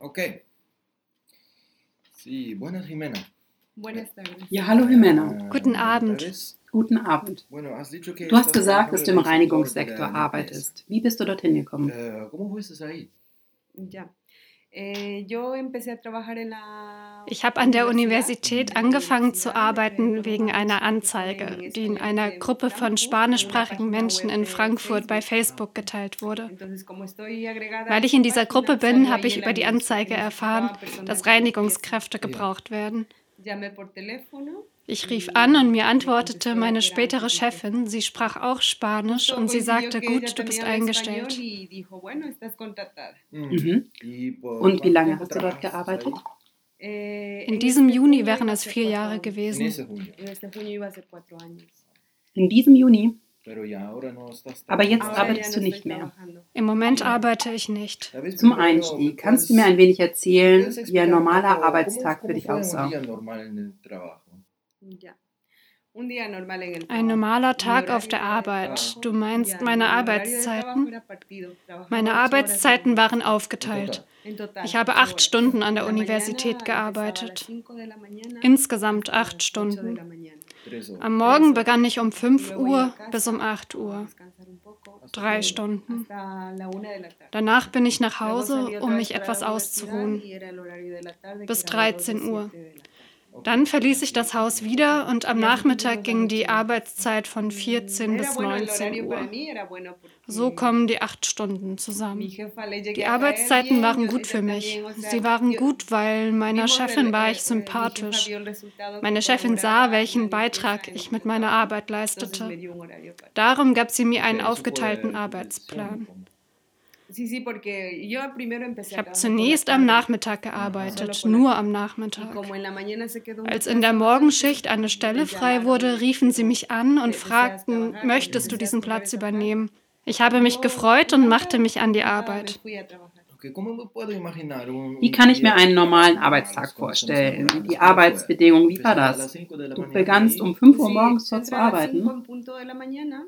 Okay. Sí, buenas Jimena. Buenas tardes. Ja, hallo Jimena. Ah, Guten Abend. Guten Abend. Du hast gesagt, dass du im Reinigungssektor arbeitest. Wie bist du dorthin gekommen? limpieza. Eh. Eh, yo empecé a trabajar en la Ich habe an der Universität angefangen zu arbeiten wegen einer Anzeige, die in einer Gruppe von spanischsprachigen Menschen in Frankfurt bei Facebook geteilt wurde. Weil ich in dieser Gruppe bin, habe ich über die Anzeige erfahren, dass Reinigungskräfte gebraucht werden. Ich rief an und mir antwortete meine spätere Chefin, sie sprach auch Spanisch und sie sagte, gut, du bist eingestellt. Mhm. ¿Y por Und wie lange hast du dort gearbeitet? Ahí? In diesem Juni wären es vier Jahre En gewesen. In diesem Juni. Aber jetzt arbeitest du nicht mehr. Im Moment arbeite ich nicht. Zum Einstieg, ¿me kannst du mir ein wenig erzählen, wie ein normaler Arbeitstag für dich aussah? Un Ein normaler Tag auf der Arbeit. Du meinst meine Arbeitszeiten? Meine Arbeitszeiten waren aufgeteilt. Ich habe acht Stunden an der Universität gearbeitet. Insgesamt acht Stunden. Am Morgen begann ich um 5 Uhr bis um 8 Uhr. Drei Stunden. Danach bin ich nach Hause, um mich etwas auszuruhen. Bis 13 Uhr. Dann verließ ich das Haus wieder und am Nachmittag ging die Arbeitszeit von 14 bis 19 Uhr. So kommen die acht Stunden zusammen. Die Arbeitszeiten waren gut für mich. Sie waren gut, weil meiner Chefin war ich sympathisch. Meine Chefin sah, welchen Beitrag ich mit meiner Arbeit leistete. Darum gab sie mir einen aufgeteilten Arbeitsplan. Ich habe zunächst am Nachmittag gearbeitet, nur am Nachmittag. Als in der Morgenschicht eine Stelle frei wurde, riefen sie mich an und fragten, möchtest du diesen Platz übernehmen? Ich habe mich gefreut und machte mich an die Arbeit. Okay, ¿cómo me puedo imaginar un- Wie kann ich mir einen normalen Arbeitstag vorstellen? Die Arbeitsbedingungen, wie war das? Du begannst um 5 Uhr morgens dort zu arbeiten.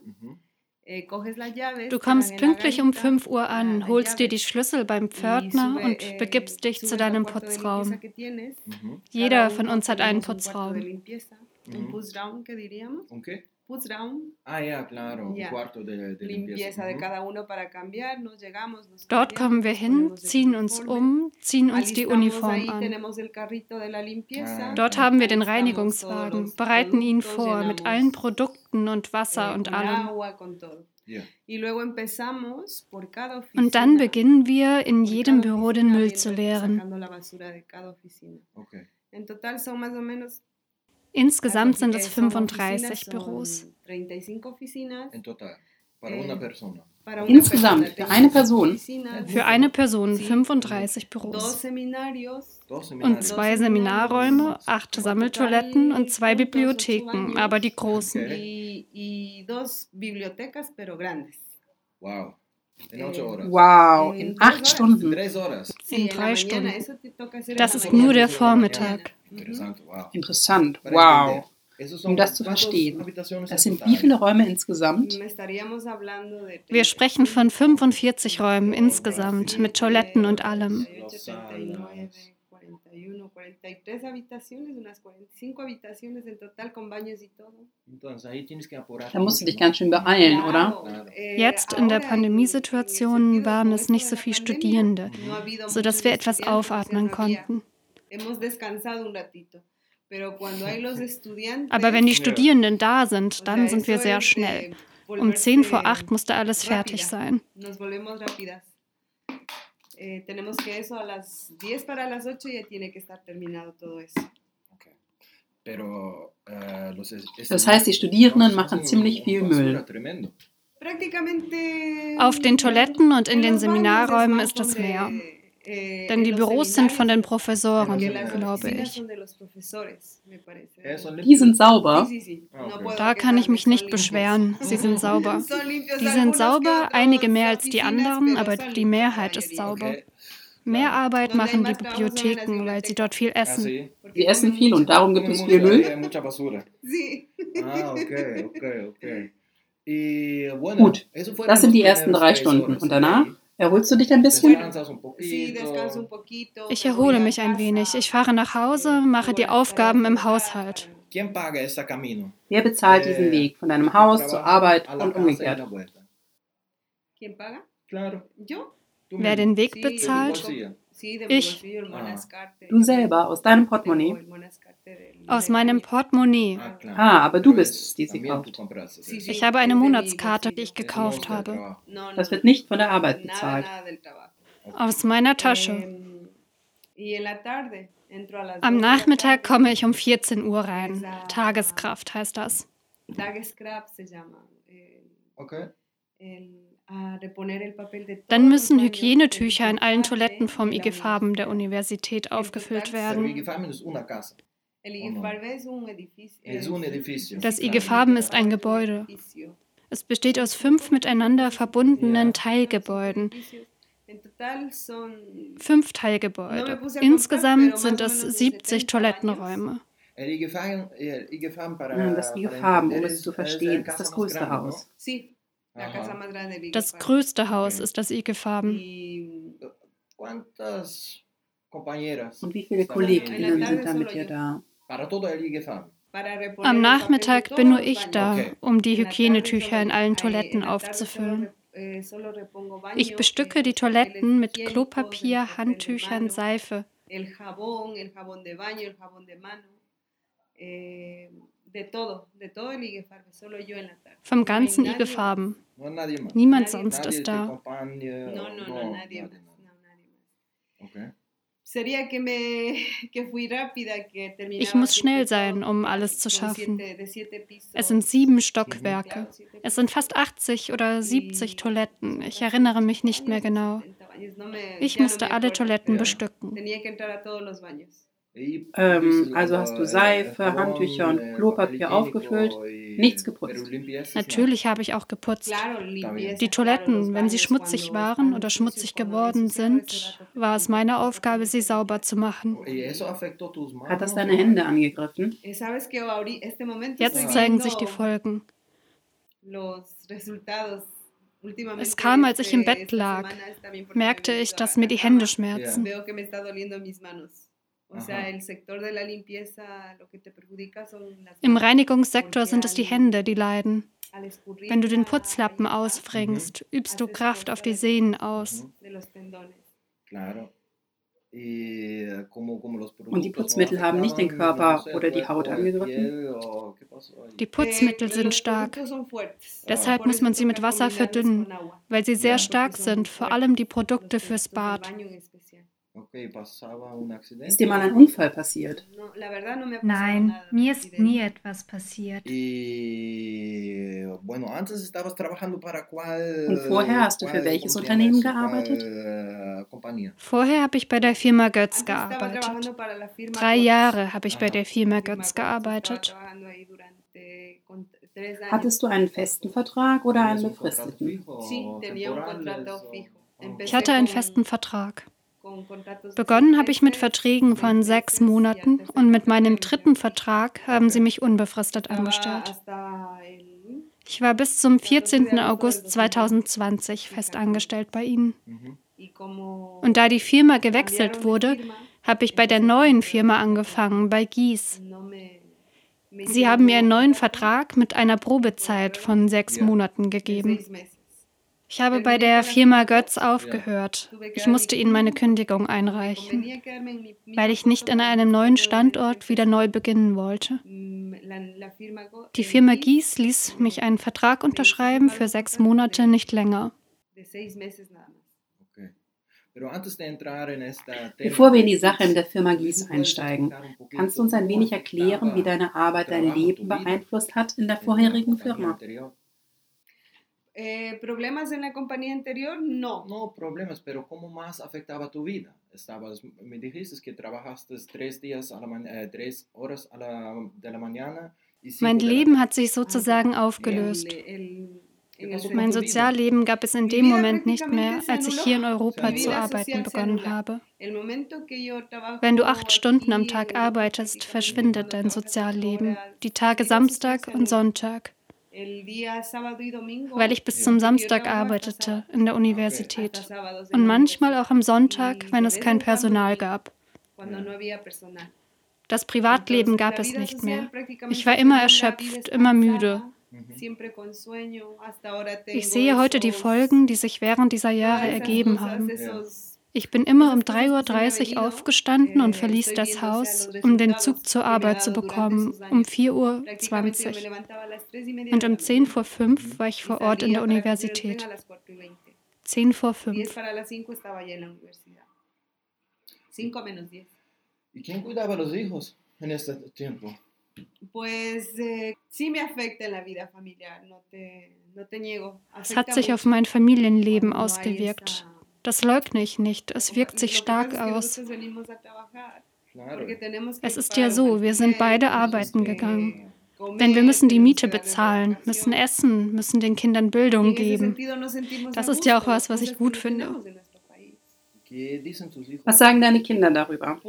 Mhm. Du kommst pünktlich um 5 Uhr an, holst dir die Schlüssel beim Pförtner und begibst dich zu deinem Putzraum. Jeder von uns hat einen Putzraum. Mhm. ¿Un qué? Ah, ja, claro. Un Ya. cuarto de, de Limpieza de cada uno para cambiarnos, llegamos, nos Dort kommen wir hin, ziehen uns um, ziehen uns die Uniform an. Ah. Dort haben wir den Reinigungswagen, bereiten ihn vor mit allen Produkten und Wasser und allem. Ja. Und dann beginnen wir, in jedem Büro den Müll zu leeren. Okay. Insgesamt sind es 35 Büros. En total. Para una persona. Insgesamt für eine Person? Für eine Person 35 Büros. Und zwei Seminarräume, acht Sammeltoiletten und zwei Bibliotheken, aber die großen. Wow. En ocho horas. Wow, in acht Stunden. Horas. In drei Stunden. Das ist nur der Vormittag. Wow. Interessant. Wow. Um das zu ¿cuántas verstehen. Das sind wie viele Räume insgesamt? Wir sprechen von 45 Räumen insgesamt, mit Toiletten und allem. Los salas. Entonces ahí tienes que apurar. Da musst du dich ganz schön beeilen, oder? Claro. Jetzt in der Pandemiesituation waren es nicht so viele Studierende, sodass wir etwas aufatmen konnten. Aber wenn die Studierenden da sind, dann sind wir sehr schnell. Um 10 vor 8 musste alles fertig sein. Eh, tenemos que eso a las 10 para las 8 ya tiene que estar terminado todo eso. Okay. Pero, los es- Das heißt, die Studierenden machen ziemlich viel Müll. Auf den Toiletten und in en den Seminarräumen ist es donde, mehr. Eh, Denn en die Büros sind von den Professoren, glaube ich. Eh, Die sind sauber. Ah, Da kann ich mich nicht beschweren. Sie sind sauber. Die sind sauber, einige mehr als die anderen, aber die Mehrheit ist sauber. Mehr Arbeit machen die Bibliotheken, weil sie dort viel Ah, essen. Sie essen viel und darum gibt es viel Müll. Ah, okay, okay, okay. Y bueno, Gut, das sind die ersten drei Stunden. Und danach? Erholst du dich ein bisschen? Ich erhole mich ein wenig. Ich fahre nach Hause, mache die Aufgaben im Haushalt. Wer bezahlt diesen eh, Weg von deinem Haus zur Arbeit und umgekehrt? Wer den Weg bezahlt? Ich. Ah. Du selber, aus deinem Portemonnaie? Aus meinem Portemonnaie. Ah, ah aber du bist es, die sie kauft. Ich habe eine Monatskarte, die ich gekauft habe. Das wird nicht von der Arbeit bezahlt. Aus meiner Tasche. Am Nachmittag komme ich um 14 Uhr rein. Tageskraft heißt das. Okay. Dann müssen Hygienetücher in allen Toiletten vom IG Farben der Universität aufgefüllt werden. Das IG Farben ist ein Gebäude. Es besteht aus fünf miteinander verbundenen Teilgebäuden. Fünf Teilgebäude. Insgesamt sind es 70 Toilettenräume. Das IG Farben, um es zu verstehen, ist das größte Haus. Das größte Haus ist das IG Farben. Und wie viele Kolleginnen sind da mit dir da? Am Nachmittag bin nur ich da, um die Hygienetücher in allen Toiletten aufzufüllen. Eh, ich bestücke die Toiletten mit Klopapier, Handtüchern, Seife. Vom ganzen IG Farben. Niemand sonst ist da. Ich muss schnell sein, um alles zu schaffen. Es sind sieben Stockwerke. Es sind fast 80 oder 70 Toiletten. Ich erinnere mich nicht mehr genau. Ich musste alle Toiletten bestücken. Ähm, also hast du Seife, Handtücher und Klopapier aufgefüllt, nichts geputzt. Natürlich habe ich auch geputzt. Die Toiletten, wenn sie schmutzig waren oder schmutzig geworden sind, war es meine Aufgabe, sie sauber zu machen. Hat das deine Hände angegriffen? Jetzt zeigen sich die Folgen. Es kam, als ich im Bett lag, merkte ich, dass mir die Hände schmerzen. Im Reinigungssektor sind es die Hände, die leiden. Wenn du den Putzlappen ausbringst, übst du Kraft auf die Sehnen aus. Und die Putzmittel haben nicht den Körper oder die Haut angegriffen? Die Putzmittel sind stark. Deshalb muss man sie mit Wasser verdünnen, weil sie sehr stark sind, vor allem die Produkte fürs Bad. Ist dir mal ein Unfall passiert? Nein, mir ist nie etwas passiert. Und vorher hast du für welches Unternehmen gearbeitet? Vorher habe ich bei der Firma Götz gearbeitet. Drei Jahre habe ich bei der Firma Götz gearbeitet. Hattest du einen festen Vertrag oder einen befristeten? Ich hatte einen festen Vertrag. Begonnen habe ich mit Verträgen von sechs Monaten und mit meinem dritten Vertrag haben sie mich unbefristet angestellt. Ich war bis zum 14. August 2020 fest angestellt bei ihnen. Und da die Firma gewechselt wurde, habe ich bei der neuen Firma angefangen, bei Gies. Sie haben mir einen neuen Vertrag mit einer Probezeit von sechs Monaten gegeben. Ich habe bei der Firma Götz aufgehört. Ich musste ihnen meine Kündigung einreichen, weil ich nicht an einem neuen Standort wieder neu beginnen wollte. Die Firma Gies ließ mich einen Vertrag unterschreiben für sechs Monate, nicht länger. Bevor wir in die Sache in der Firma Gies einsteigen, kannst du uns ein wenig erklären, wie deine Arbeit dein Leben beeinflusst hat in der vorherigen Firma? Eh, ¿Problemas en la compañía anterior? No. No problemas, pero ¿cómo más afectaba tu vida? Estabas, me dijiste que trabajaste tres, días a la eh, tres horas a la, de la mañana. Mein Leben hat sich sozusagen aufgelöst. Mein Sozialleben gab es in dem Moment nicht mehr, als ich hier in Europa zu arbeiten begonnen habe. Wenn du acht Stunden am Tag arbeitest, verschwindet dein Sozialleben, die Tage Samstag und Sonntag. Weil ich bis zum Samstag arbeitete in der Universität und manchmal auch am Sonntag, wenn es kein Personal gab. Das Privatleben gab es nicht mehr. Ich war immer erschöpft, immer müde. Ich sehe heute die Folgen, die sich während dieser Jahre ergeben haben. Ich bin immer um 3.30 Uhr aufgestanden und verließ das Haus, um den Zug zur Arbeit zu bekommen, um 4.20 Uhr. Und um 10 vor 5 war ich vor Ort in der Universität. 10 vor 5. ¿Y quién cuidaba a los hijos en este tiempo? Pues eh. Es hat sich auf mein Familienleben ausgewirkt. Das leugne ich nicht. Es wirkt sich stark aus. Es ist ja so, wir sind beide arbeiten gegangen. Denn wir müssen die Miete bezahlen, müssen essen, müssen den Kindern Bildung geben. Das ist ja auch was, was ich gut finde. Was sagen deine Kinder darüber?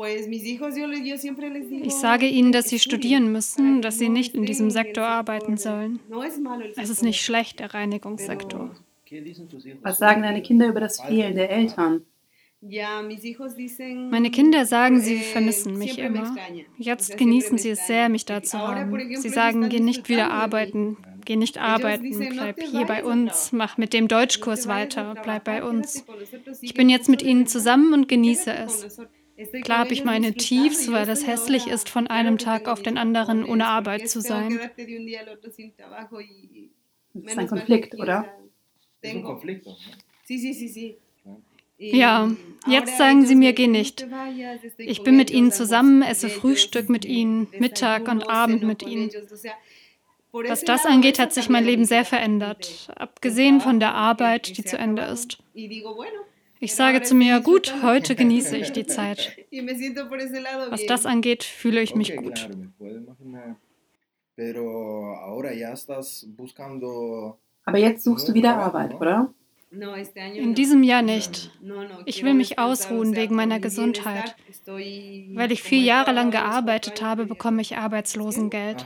Ich sage ihnen, dass sie studieren müssen, dass sie nicht in diesem Sektor arbeiten sollen. Es ist nicht schlecht, der Reinigungssektor. Was sagen deine Kinder über das Fehlen der Eltern? Meine Kinder sagen, sie vermissen mich immer. Jetzt genießen sie es sehr, mich da zu haben. Sie sagen, geh nicht wieder arbeiten, geh nicht arbeiten, bleib hier bei uns, mach mit dem Deutschkurs weiter, bleib bei uns. Ich bin jetzt mit ihnen zusammen und genieße es. Klar habe ich meine Tiefs, weil es hässlich ist, von einem Tag auf den anderen ohne Arbeit zu sein. Das ist ein Konflikt, oder? Ja, jetzt sagen sie mir, geh nicht. Ich bin mit ihnen zusammen, esse Frühstück mit ihnen, Mittag und Abend mit ihnen. Was das angeht, hat sich mein Leben sehr verändert, abgesehen von der Arbeit, die zu Ende ist. Ich sage zu mir, gut, heute genieße ich die Zeit. Was das angeht, fühle ich mich gut. Aber jetzt suchst du wieder Arbeit, oder? In diesem Jahr nicht. Ich will mich ausruhen wegen meiner Gesundheit. Weil ich vier Jahre lang gearbeitet habe, bekomme ich Arbeitslosengeld.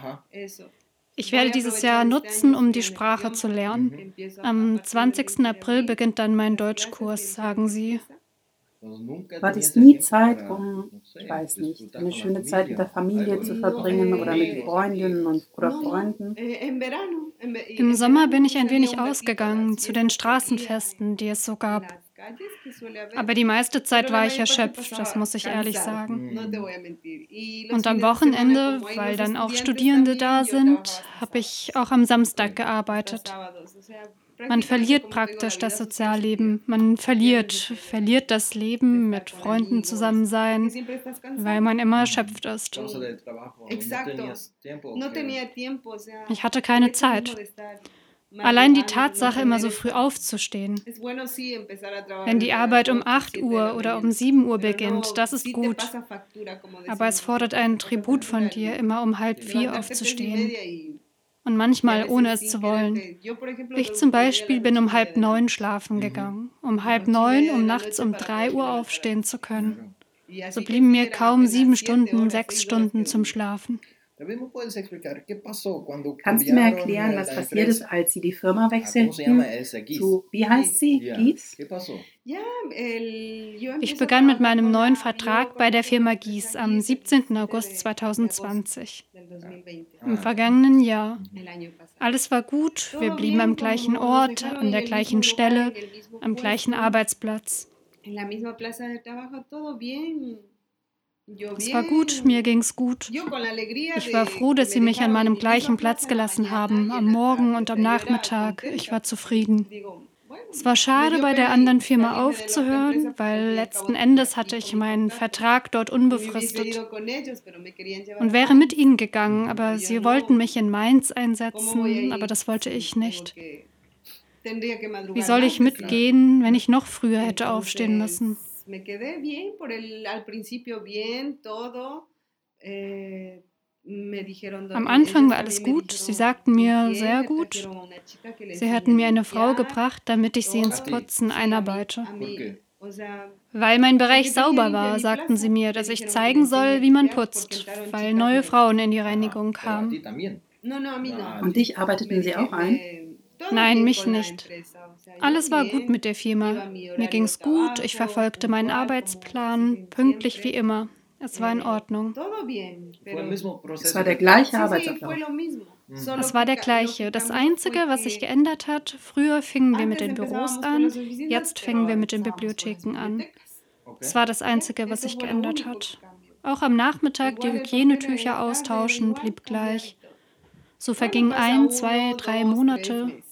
Ich werde dieses Jahr nutzen, um die Sprache zu lernen. Am 20. April beginnt dann mein Deutschkurs, sagen sie. Du hattest nie Zeit, um, ich weiß nicht, eine schöne Zeit mit der Familie zu verbringen oder mit Freundinnen und, oder Freunden? Im Sommer bin ich ein wenig ausgegangen zu den Straßenfesten, die es so gab. Aber die meiste Zeit war ich erschöpft, das muss ich ehrlich sagen. Und am Wochenende, weil dann auch Studierende da sind, habe ich auch am Samstag gearbeitet. Man verliert praktisch das Sozialleben. Man verliert, verliert das Leben mit Freunden zusammen sein, weil man immer erschöpft ist. Ich hatte keine Zeit. Allein die Tatsache, immer so früh aufzustehen. Wenn die Arbeit um 8 Uhr oder um 7 Uhr beginnt, das ist gut. Aber es fordert einen Tribut von dir, immer um halb vier aufzustehen und manchmal ohne es zu wollen. Ich zum Beispiel bin um halb neun schlafen gegangen, um halb neun, um nachts um drei Uhr aufstehen zu können. So blieben mir kaum sieben Stunden, sechs Stunden zum Schlafen. Kannst du mir erklären, was passiert ist, als Sie die Firma wechselten? Zu, wie heißt sie? Gies? Ich begann mit meinem neuen Vertrag bei der Firma Gies am 17. August 2020. Im vergangenen Jahr. Alles war gut, wir blieben am gleichen Ort, an der gleichen Stelle, am gleichen Arbeitsplatz. Es war gut, mir ging's gut. Ich war froh, dass Sie mich an meinem gleichen Platz gelassen haben, am Morgen und am Nachmittag. Ich war zufrieden. Es war schade, bei der anderen Firma aufzuhören, weil letzten Endes hatte ich meinen Vertrag dort unbefristet und wäre mit ihnen gegangen, aber sie wollten mich in Mainz einsetzen, aber das wollte ich nicht. Wie soll ich mitgehen, wenn ich noch früher hätte aufstehen müssen? Me quedé bien, por el, al principio bien, todo. Eh, Am Anfang war alles gut. Sie sagten mir sehr gut. Sie hatten mir eine Frau gebracht, damit ich sie ins Putzen einarbeite. Weil mein Bereich sauber war, sagten sie mir, dass ich zeigen soll, wie man putzt, weil neue Frauen in die Reinigung kamen. Und dich arbeiteten sie auch ein? Nein, mich nicht. Alles war gut mit der Firma. Mir ging es gut, ich verfolgte meinen Arbeitsplan, pünktlich wie immer. Es war in Ordnung. Es war der gleiche Arbeitsablauf. Es war der gleiche. Das Einzige, was sich geändert hat, früher fingen wir mit den Büros an, jetzt fingen wir mit den Bibliotheken an. Es war das Einzige, was sich geändert hat. Auch am Nachmittag die Hygienetücher austauschen blieb gleich. So vergingen ein, zwei, drei Monate.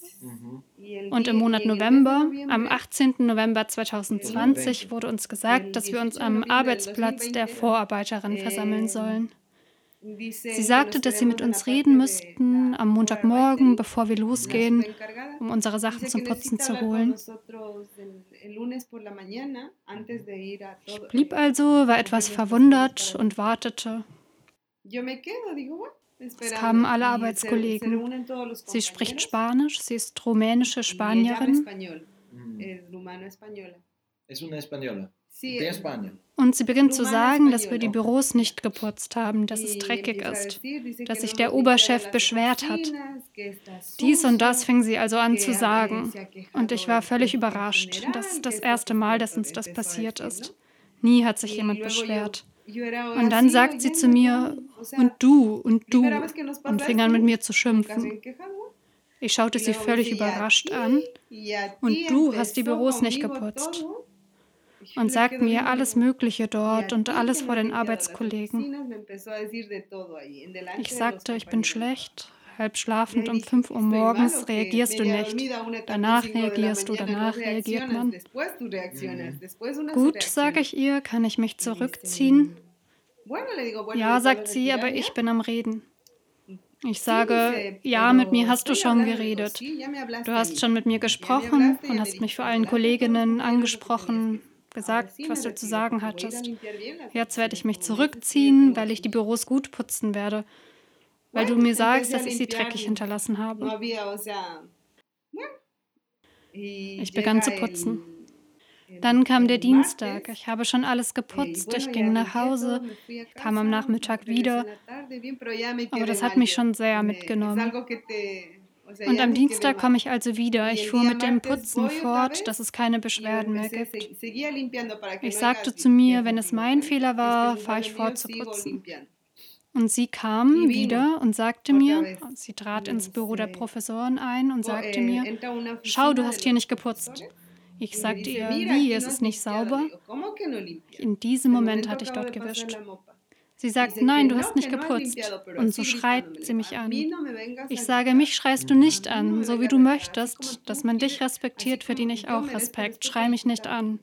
Und im Monat November, am 18. November 2020, wurde uns gesagt, dass wir uns am Arbeitsplatz der Vorarbeiterin versammeln sollen. Sie sagte, dass sie mit uns reden müssten am Montagmorgen, bevor wir losgehen, um unsere Sachen zum Putzen zu holen. Ich blieb also, war etwas verwundert und wartete. Es kamen alle Arbeitskollegen. Sie spricht Spanisch, sie ist rumänische Spanierin. Und sie beginnt zu sagen, dass wir die Büros nicht geputzt haben, dass es dreckig ist, dass sich der Oberchef beschwert hat. Dies und das fing sie also an zu sagen. Und ich war völlig überrascht. Das ist das erste Mal, dass uns das passiert ist. Nie hat sich jemand beschwert. Und dann sagt sie zu mir, und du, und du, und fing an mit mir zu schimpfen. Ich schaute sie völlig überrascht an. Und du hast die Büros nicht geputzt. Und sagt mir alles Mögliche dort und alles vor den Arbeitskollegen. Ich sagte, ich bin schlecht, halb schlafend um 5 Uhr morgens reagierst du nicht. Danach reagierst du, danach reagiert man. Gut, sage ich ihr, kann ich mich zurückziehen? Ja, sagt sie, aber ich bin am Reden. Ich sage, ja, mit mir hast du schon geredet. Du hast schon mit mir gesprochen und hast mich vor allen Kolleginnen angesprochen, gesagt, was du zu sagen hattest. Jetzt werde ich mich zurückziehen, weil ich die Büros gut putzen werde weil du mir sagst, dass ich sie dreckig hinterlassen habe. Ich begann zu putzen. Dann kam der Dienstag. Ich habe schon alles geputzt. Ich ging nach Hause, kam am Nachmittag wieder. Aber das hat mich schon sehr mitgenommen. Und am Dienstag komme ich also wieder. Ich fuhr mit dem Putzen fort, dass es keine Beschwerden mehr gibt. Ich sagte zu mir, wenn es mein Fehler war, fahre ich fort zu putzen. Und sie kam wieder und sagte mir, sie trat ins Büro der Professorin ein und sagte eh, mir, schau, du hast hier nicht geputzt. Ich sagte ihr, wie, es ist nicht sauber? In diesem Moment hatte ich dort gewischt. Sie sagt, nein, du hast nicht geputzt. Und so schreit sie mich an. Ich sage, mich schreist du nicht an, so wie du möchtest, dass man dich respektiert, verdiene ich auch Respekt. Schrei mich nicht an.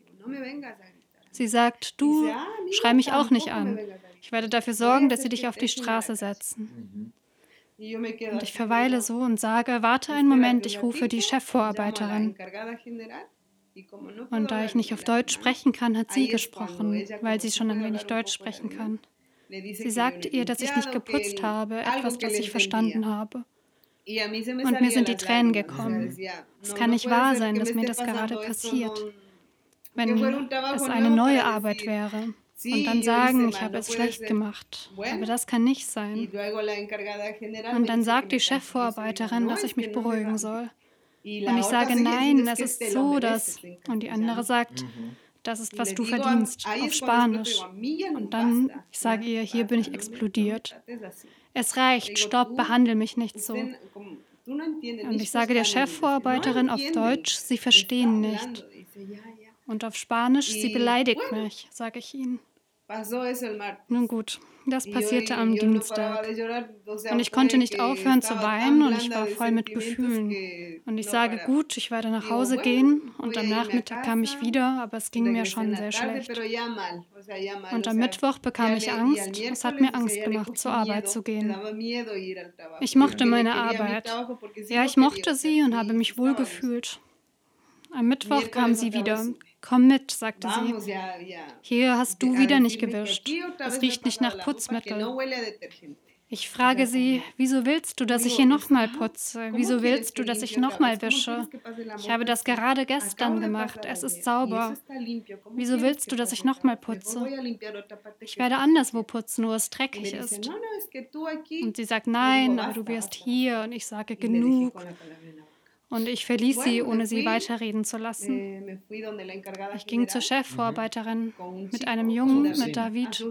Sie sagt, du schrei mich auch nicht an. Ich werde dafür sorgen, dass sie dich auf die Straße setzen. Und ich verweile so und sage, warte einen Moment, ich rufe die Chefvorarbeiterin. Und da ich nicht auf Deutsch sprechen kann, hat sie gesprochen, weil sie schon ein wenig Deutsch sprechen kann. Sie sagte ihr, dass ich nicht geputzt habe, etwas, das ich verstanden habe. Und mir sind die Tränen gekommen. Es kann nicht wahr sein, dass mir das gerade passiert, wenn es eine neue Arbeit wäre und dann sagen, ich habe es schlecht gemacht. Aber das kann nicht sein. Und dann sagt die Chefvorarbeiterin, dass ich mich beruhigen soll. Und ich sage, nein, es ist so, dass. Und die andere sagt, mhm. das ist, was du verdienst, auf Spanisch. Und dann, ich sage ihr, hier bin ich explodiert. Es reicht, stopp, behandle mich nicht so. Und ich sage der Chefvorarbeiterin auf Deutsch, sie verstehen nicht. Und auf Spanisch, sie beleidigt mich, sage ich ihnen. Nun gut, das passierte am Dienstag. Und ich konnte nicht aufhören zu weinen und ich war voll mit Gefühlen. Und ich sage, gut, ich werde nach Hause gehen. Und am Nachmittag kam ich wieder, aber es ging mir schon sehr schlecht. Und am Mittwoch bekam ich Angst. Es hat mir Angst gemacht, zur Arbeit zu gehen. Ich mochte meine Arbeit. Ja, ich mochte sie und habe mich wohl gefühlt. Am Mittwoch kam sie wieder, Komm mit, sagte sie. Hier hast du wieder nicht gewischt. Es riecht nicht nach Putzmittel. Ich frage sie, wieso willst du, dass ich hier nochmal putze? Wieso willst du, dass ich nochmal wische? Ich habe das gerade gestern gemacht. Es ist sauber. Wieso willst du, dass ich nochmal putze? Ich werde anderswo putzen, wo es dreckig ist. Und sie sagt, nein, aber du wirst hier. Und ich sage, genug. Und ich verließ sie, ohne sie weiterreden zu lassen. Eh, ich ging zur Chefvorarbeiterin mit einem Jungen, mit David,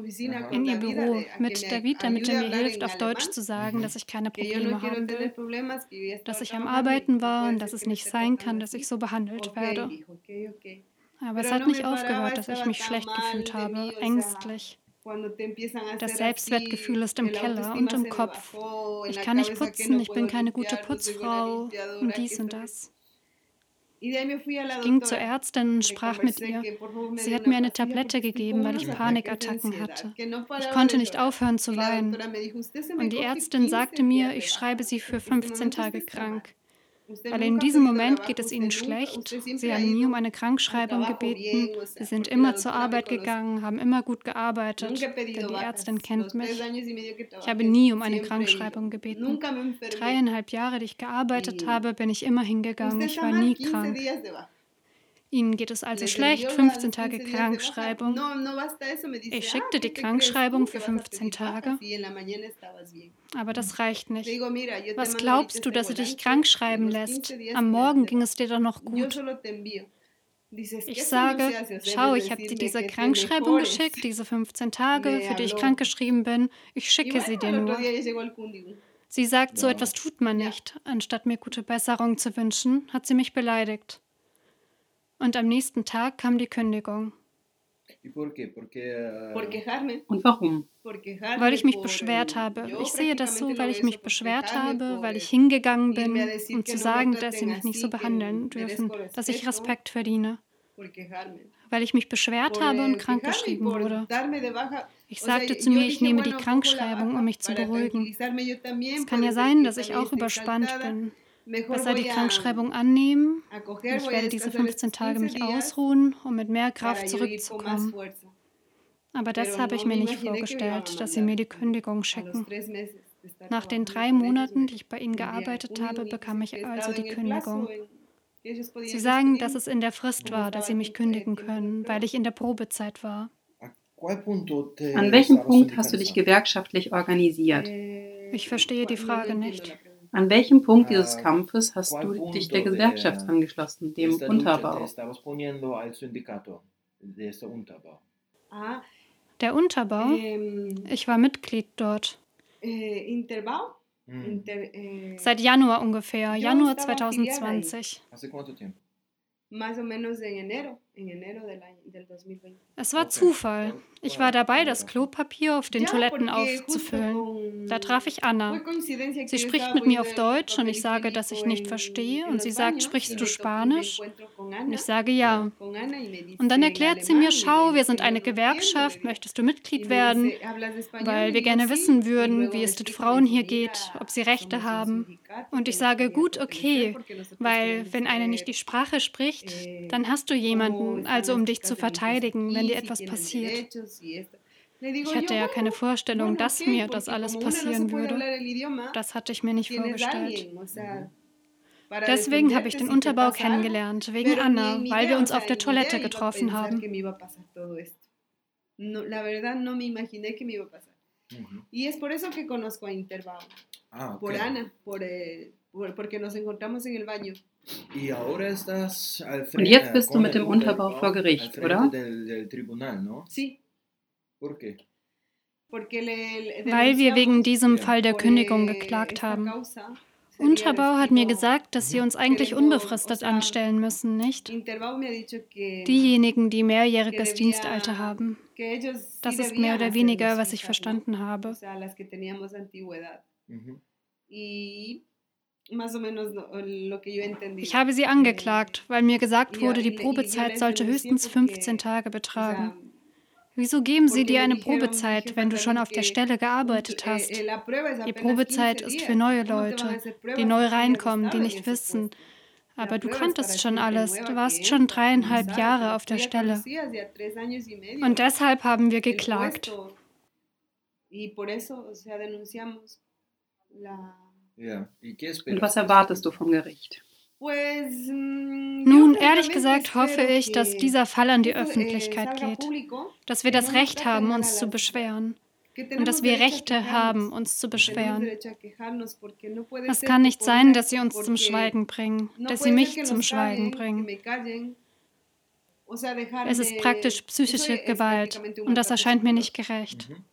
in ihr Büro, mit David, damit er mir hilft, auf Deutsch zu sagen, dass ich keine Probleme haben will, dass ich am Arbeiten war und dass es nicht sein kann, dass ich so behandelt werde. Aber es hat nicht aufgehört, dass ich mich schlecht gefühlt habe, ängstlich. Das Selbstwertgefühl ist im Keller und im Kopf. Ich kann nicht putzen, ich bin keine gute Putzfrau und dies und das. Ich ging zur Ärztin und sprach mit ihr. Sie hat mir eine Tablette gegeben, weil ich Panikattacken hatte. Ich konnte nicht aufhören zu weinen. Und die Ärztin sagte mir, ich schreibe sie für 15 Tage krank. Weil in diesem Moment geht es ihnen schlecht. Sie haben nie um eine Krankschreibung gebeten. Sie sind immer zur Arbeit gegangen, haben immer gut gearbeitet, denn die Ärztin kennt mich. Ich habe nie um eine Krankschreibung gebeten. Dreieinhalb Jahre, die ich gearbeitet habe, bin ich immer hingegangen. Ich war nie krank. Ihnen geht es also schlecht, 15 Tage Krankschreibung. Ich schickte die Krankschreibung für 15 Tage. Aber das reicht nicht. Was glaubst du, dass sie dich krank schreiben lässt? Am Morgen ging es dir doch noch gut. Ich sage, schau, ich habe dir diese Krankschreibung geschickt, diese 15 Tage, für die ich krankgeschrieben bin. Ich schicke sie dir nur. Sie sagt, so etwas tut man nicht. Anstatt mir gute Besserung zu wünschen, hat sie mich beleidigt. Und am nächsten Tag kam die Kündigung. Eh, Und warum? Weil ich mich beschwert habe. Ich sehe das so, weil ich mich beschwert habe, weil ich hingegangen bin, um zu sagen, dass sie mich nicht so behandeln dürfen, dass ich Respekt verdiene. Weil ich mich beschwert habe und krankgeschrieben wurde. Ich sagte zu mir, ich nehme die Krankschreibung, um mich zu beruhigen. Es kann ja sein, dass ich auch überspannt bin besser die Krankschreibung annehmen. Ich werde diese 15 Tage mich ausruhen, um mit mehr Kraft zurückzukommen. Aber das habe ich mir nicht vorgestellt, dass sie mir die Kündigung schicken. Nach den drei Monaten, die ich bei ihnen gearbeitet habe, bekam ich also die Kündigung. Sie sagen, dass es in der Frist war, dass sie mich kündigen können, weil ich in der Probezeit war. An welchem Punkt hast du dich gewerkschaftlich organisiert? Ich verstehe die Frage nicht. An welchem Punkt dieses äh, Kampfes hast du dich der Gesellschaft angeschlossen, dem Unterbau? Ah, der Unterbau? Ich war Mitglied dort. Eh, hm. eh, Seit Januar ungefähr, Januar 2020. Más o menos en enero, en enero del, del 2020. Es war Zufall. Ich war dabei, das Klopapier auf den Toiletten aufzufüllen. Da traf ich Anna. Sie spricht mit mir auf Deutsch und ich sage, dass ich nicht verstehe. Und sie sagt, sprichst du Spanisch? Und ich sage ja. Und dann erklärt sie mir, schau, wir sind eine Gewerkschaft, möchtest du Mitglied werden? Weil wir gerne wissen würden, wie es den Frauen hier geht, ob sie Rechte haben. Und ich sage, gut, okay, weil wenn eine nicht die Sprache spricht, dann hast du jemanden, also um dich zu verteidigen, wenn dir etwas passiert. Ich hatte ja keine Vorstellung, dass mir das alles passieren würde. Das hatte ich mir nicht vorgestellt. Deswegen habe ich den Unterbau kennengelernt, wegen Anna, weil wir uns auf der Toilette getroffen haben. Y es por eso que conozco a Interbao. Ah, okay. Por Ana, por, eh, por, porque nos encontramos en el baño. Und jetzt bist du mit dem Unterbau vor Gericht, oder? Weil wir wegen diesem Fall der Kündigung geklagt haben. Unterbau hat mir gesagt, dass sie uns eigentlich unbefristet anstellen müssen, nicht? Diejenigen, die mehrjähriges Dienstalter haben. Das ist mehr oder weniger, was ich verstanden habe. Mhm. Ich habe sie angeklagt, weil mir gesagt wurde, die Probezeit sollte höchstens 15 Tage betragen. Wieso geben sie dir eine Probezeit, wenn du schon auf der Stelle gearbeitet hast? Eh, die Probezeit ist für neue Leute, die neu reinkommen, die nicht wissen. Aber du kanntest schon alles. Du warst schon dreieinhalb Jahre auf der Stelle. Und deshalb haben wir geklagt. Y por eso, o sea, denunciamos la... Ja. ¿Y qué Und was erwartest du vom Gericht? Nun, ehrlich gesagt hoffe ich, dass dieser Fall an die Öffentlichkeit geht, dass wir das Recht haben, uns zu beschweren und dass wir Rechte haben, uns zu beschweren. Es kann nicht sein, dass sie uns zum Schweigen bringen, dass sie mich zum Schweigen bringen. Es ist praktisch psychische Gewalt und das erscheint mir nicht gerecht. Mhm.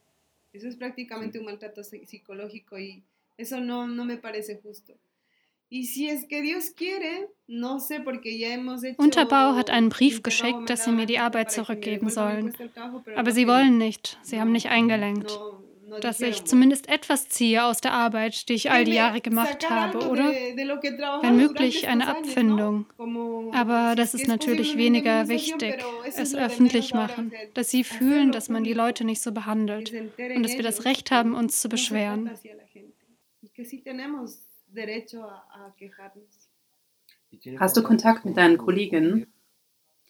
Eso no, no me parece justo. Unterbau hat einen Brief geschickt, dass sie mir die Arbeit zurückgeben sollen. Aber sie wollen nicht. Sie haben nicht eingelenkt. Dass ich zumindest etwas ziehe aus der Arbeit, die ich all die Jahre gemacht habe, oder? Wenn möglich eine. Abfindung. Aber das ist natürlich weniger wichtig, es öffentlich machen, dass sie fühlen, dass man die Leute nicht so behandelt und dass wir das Recht haben, uns zu beschweren. Que sí tenemos derecho a, a quejarnos. ¿Y tiene Hast du Kontakt mit deinen tu Kolleginnen?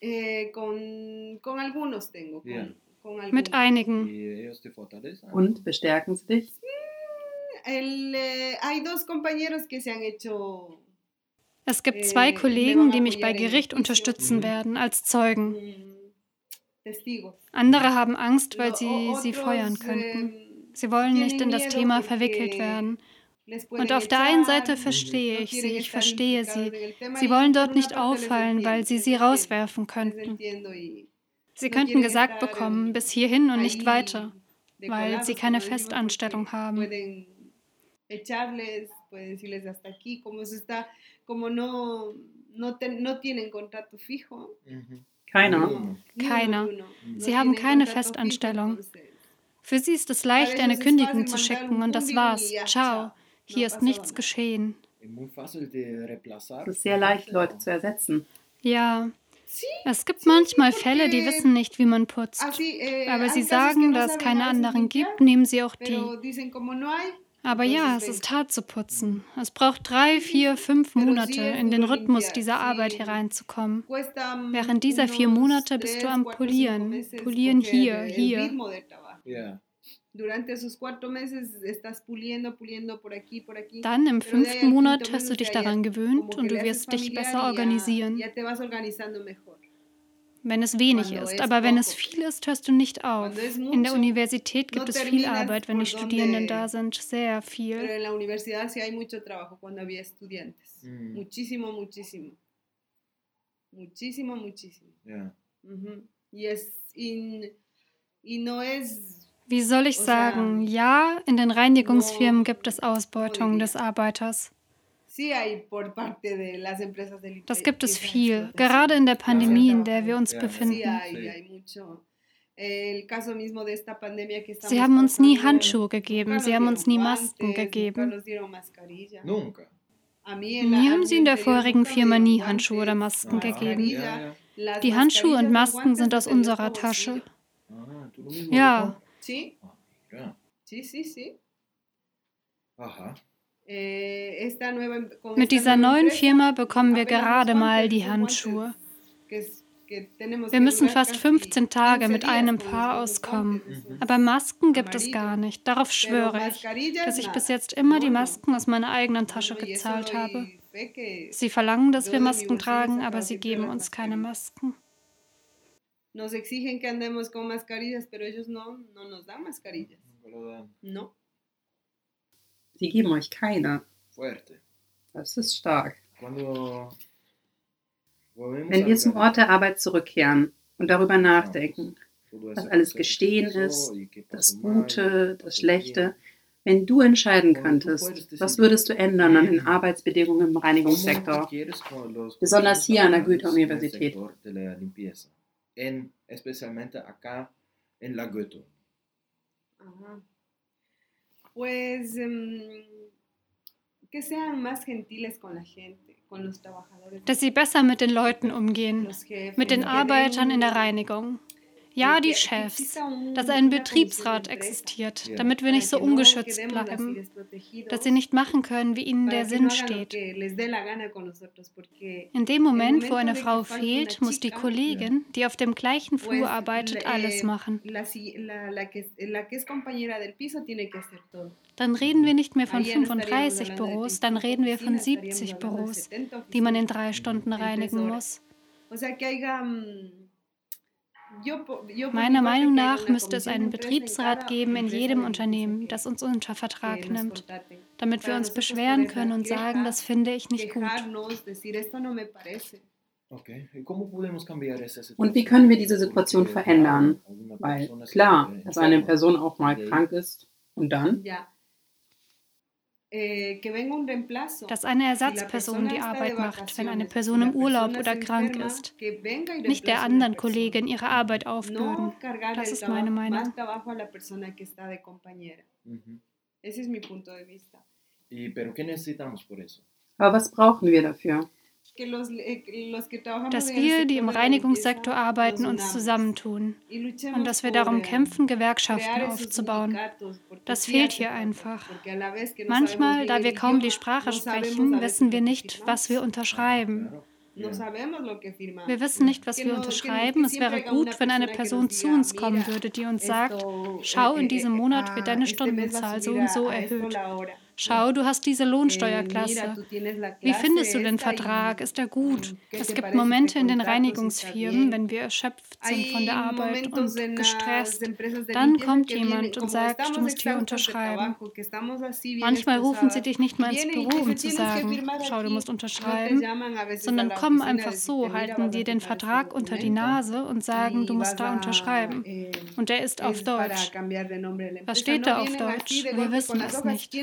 Eh, con, con algunos tengo, con, Bien. con algunos. Mit einigen. Und bestärken sie dich? El, eh, hay dos compañeros que se han hecho Es gibt Äh, zwei Kollegen, die mich bei Gericht unterstützen werden als Zeugen. mm. Andere haben Angst, weil sie sie feuern könnten. eh, Sie wollen nicht in das Thema verwickelt werden. Und auf der einen Seite verstehe ich sie, ich verstehe sie. Sie wollen dort nicht auffallen, weil sie sie rauswerfen könnten. Sie könnten gesagt bekommen, bis hierhin und nicht weiter. weil sie keine Festanstellung haben. Keiner. Keiner. Sie haben keine Festanstellung. Für sie ist es leicht, eine Kündigung zu schicken un und das war's. Ciao. Hier ist nichts geschehen. Es ist sehr leicht, Leute zu ersetzen. Ja, es gibt manchmal Fälle, die wissen nicht, wie man putzt. así, eh, Aber hay sie sagen, no da es keine anderen gibt, nehmen sie auch die. Aber ja, es ist hart zu putzen. Es braucht drei, vier, fünf Monate, in den Rhythmus dieser Arbeit hereinzukommen. mm, Während dieser vier Monate bist du am Polieren. Polieren hier, hier. Durante esos cuatro meses estás puliendo, puliendo por aquí, por aquí. Dann im fünften Monat hast du dich daran gewöhnt und du wirst dich besser y ya- organisieren. Ya te vas organizando mejor. Wenn es wenig Cuando ist, es aber wenn es viel ist, hörst du nicht auf. In der Universität gibt no es viel Arbeit, wenn die Studierenden donde- da sind, sehr Pero viel. en la universidad sí hay mucho trabajo cuando había estudiantes. Mm. Muchísimo, muchísimo. Muchísimo, muchísimo. Ja. Ujú. Y es y, y no es Wie soll ich sagen? Ja, in den Reinigungsfirmen gibt es Ausbeutung des Arbeiters. Das gibt es viel, gerade in der Pandemie, in der wir uns befinden. Sie haben uns nie Handschuhe gegeben, sie haben uns nie Masken gegeben. Mir haben sie in der vorherigen Firma nie Handschuhe oder Masken gegeben. Die Handschuhe und Masken sind aus unserer Tasche. Ah. Ja. Sí, Ah, mira. sí, sí, sí. Ajá. Eh, Mit dieser neuen Firma bekommen wir gerade mal die Handschuhe. Wir müssen fast casi 15 Tage 15 mit einem Paar auskommen. Aber Masken gibt es gar nicht. Darauf schwöre ich, dass ich bis jetzt immer die. Masken aus meiner eigenen Tasche gezahlt habe. Sie verlangen, dass wir Masken tragen, aber sie geben uns keine Masken. Nos exigen que andemos con mascarillas, pero ellos no, no nos dan mascarillas. No. Sie geben euch keine. Fuerte. Das ist stark. Wenn wir zum Ort der Arbeit zurückkehren und darüber nachdenken, was alles geschehen pasó ist, das Gute, das Schlechte, wenn du entscheiden könntest, was würdest du ändern an den Arbeitsbedingungen im ¿Cómo tú Reinigungssektor? Besonders hier an der Goethe-Universität. En, especialmente acá en la Goethe. Ajá. Pues em, que sean más gentiles con la gente, con los trabajadores. Dass sie besser mit den Leuten umgehen, mit den Arbeitern in der Reinigung. Ja, die Chefs, dass ein Betriebsrat existiert, damit wir nicht so ungeschützt bleiben, dass sie nicht machen können, wie ihnen der Sinn steht. In dem Moment, wo eine Frau fehlt, muss die Kollegin, die auf dem gleichen Flur arbeitet, alles machen. Dann reden wir nicht mehr von 35 Büros, dann reden wir von 70 Büros, die man in drei Stunden reinigen muss. Meiner Meinung nach müsste es einen Betriebsrat geben in jedem Unternehmen, das uns unter Vertrag nimmt, damit wir uns beschweren können und sagen, das finde ich nicht gut. Und wie können wir diese Situation verändern? Weil klar, dass eine Person auch mal krank ist und dann? Eh, dass eine Ersatzperson die Arbeit macht, wenn eine Person im Urlaub oder krank ist. Nicht der anderen Kollegin ihre Arbeit aufbürden. Das ist meine Meinung. Aber was brauchen wir dafür? Eh, dass wir, die im Reinigungssektor arbeiten, uns zusammentun und dass wir darum kämpfen, Gewerkschaften aufzubauen. Das fehlt hier einfach. Manchmal, da wir kaum die Sprache sprechen, wissen wir nicht, was wir unterschreiben. Wir wissen nicht, was wir unterschreiben. Es wäre gut, wenn eine Person zu uns kommen würde, die uns sagt, schau, in diesem Monat wird deine Stundenzahl so und so erhöht. Schau, du hast diese Lohnsteuerklasse. Wie findest du den Vertrag? Ist er gut? Es gibt Momente in den Reinigungsfirmen, wenn wir erschöpft sind von der Arbeit und gestresst. Dann kommt jemand und sagt, du musst hier unterschreiben. Manchmal rufen sie dich nicht mal ins Büro, um zu sagen, schau, du musst unterschreiben, sondern kommen einfach so, halten dir den Vertrag unter die Nase und sagen, du musst da unterschreiben. Und der ist auf Deutsch. Was steht da auf Deutsch? Wir wissen es nicht.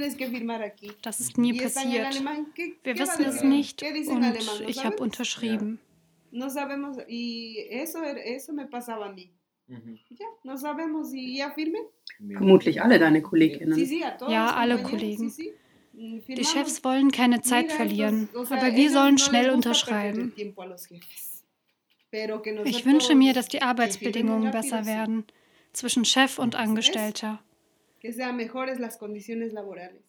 Das ist nie passiert. Wir wissen es nicht und ich habe unterschrieben. No sabemos, y eso, eso me pasaba a mí. Ja, no sabemos, y ya firme. Vermutlich alle deine Kolleginnen. Ja, alle Kollegen. Die Chefs wollen keine Zeit verlieren, aber wir sollen schnell unterschreiben. Ich wünsche mir, dass die Arbeitsbedingungen besser werden zwischen Chef und Angestellter. Que sean mejores las condiciones laborales.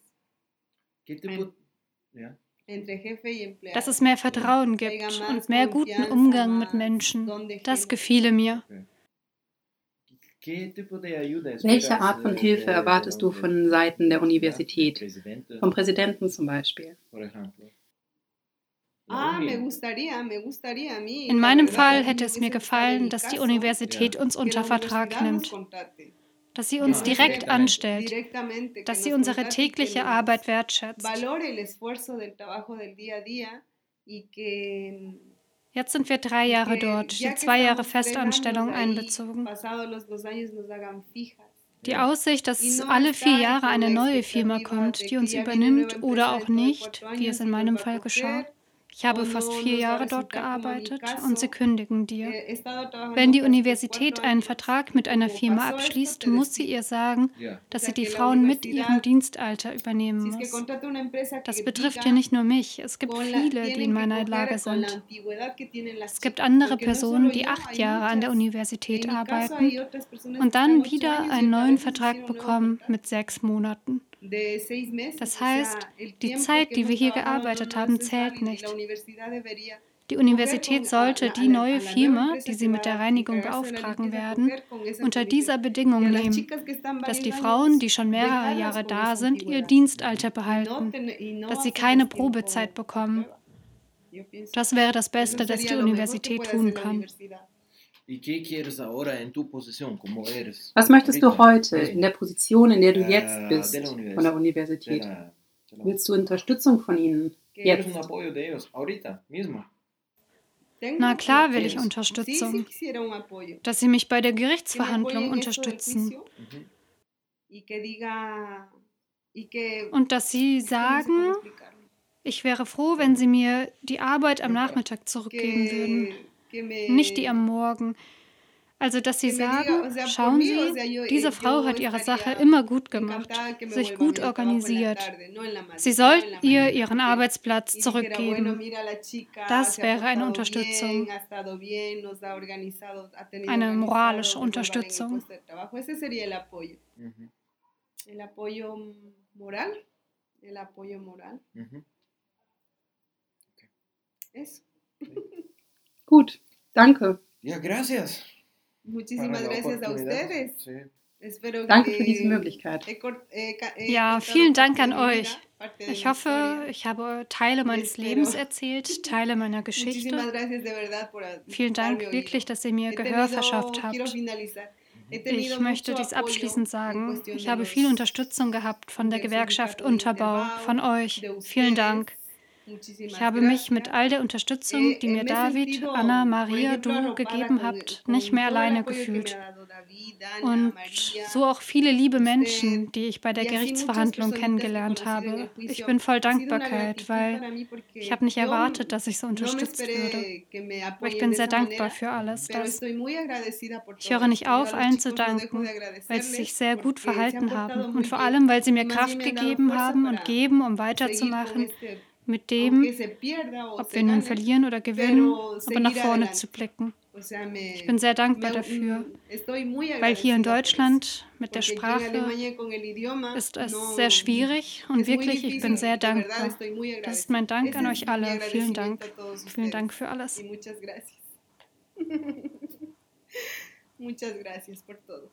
Dass es mehr Vertrauen gibt und mehr guten Umgang mit Menschen. Das gefiele mir. Welche Art von Hilfe erwartest du von Seiten der Universität? Vom Präsidenten zum Beispiel? Ah, In meinem Fall hätte es mir gefallen, dass die Universität uns unter Vertrag nimmt dass sie uns direkt anstellt, dass sie unsere tägliche Arbeit wertschätzt. Jetzt sind wir drei Jahre dort, die zwei Jahre Festanstellung einbezogen. Die Aussicht, dass alle vier Jahre eine neue Firma kommt, die uns übernimmt oder auch nicht, wie es in meinem Fall geschah, ich habe fast vier Jahre dort gearbeitet und sie kündigen dir. Wenn die Universität einen Vertrag mit einer Firma abschließt, muss sie ihr sagen, dass sie die Frauen mit ihrem Dienstalter übernehmen muss. Das betrifft ja nicht nur mich. Es gibt viele, die in meiner Lage sind. Es gibt andere Personen, die acht Jahre an der Universität arbeiten und dann wieder einen neuen Vertrag bekommen mit sechs Monaten. Das heißt, die Zeit, die wir hier gearbeitet haben, zählt nicht. Die Universität sollte die neue Firma, die sie mit der Reinigung beauftragen werden, unter dieser Bedingung nehmen, dass die Frauen, die schon mehrere Jahre da sind, ihr Dienstalter behalten, dass sie keine Probezeit bekommen. Das wäre das Beste, das die Universität tun kann. Was möchtest du heute in der Position, in der du jetzt bist, von der Universität? Willst du Unterstützung von ihnen? Jetzt. Na klar will ich Unterstützung. Dass sie mich bei der Gerichtsverhandlung unterstützen. Und dass sie sagen, ich wäre froh, wenn sie mir die Arbeit am Nachmittag zurückgeben würden nicht die am Morgen. Also, dass Sie sagen, schauen Sie, diese Frau hat ihre Sache immer gut gemacht, sich gut organisiert. Sie sollten ihr ihren Arbeitsplatz zurückgeben. Das wäre eine Unterstützung, eine moralische Unterstützung. El apoyo moral, el apoyo moral. Eso. Gut, danke. Ja, gracias. Muchísimas gracias a ustedes. Sí. Danke für diese Möglichkeit. Ja, vielen Dank an euch. Ich hoffe, ich habe Teile meines Lebens erzählt, Teile meiner Geschichte. Vielen Dank wirklich, dass ihr mir Gehör verschafft habt. Ich möchte dies abschließend sagen. Ich habe viel Unterstützung gehabt von der Gewerkschaft Unterbau, von euch. Vielen Dank. Ich habe mich mit all der Unterstützung, eh, die mir David, Anna, Maria, du gegeben habt, nicht mehr alleine gefühlt. Und so auch viele liebe Menschen, die ich bei der Gerichtsverhandlung kennengelernt habe. Ich bin voll Dankbarkeit, weil ich habe nicht erwartet, dass ich so unterstützt würde. Aber ich bin sehr dankbar für alles das. Ich höre nicht auf, allen zu danken, weil sie sich sehr gut verhalten haben und vor allem, weil sie mir Kraft gegeben haben und geben, um weiterzumachen mit dem, ob wir nun verlieren oder gewinnen, aber nach vorne zu blicken. Ich bin sehr dankbar dafür, weil hier in Deutschland mit der Sprache ist es sehr schwierig und wirklich, ich bin sehr dankbar. Das ist mein Dank an euch alle. Vielen Dank. Vielen Dank für alles. Muchas gracias por todo.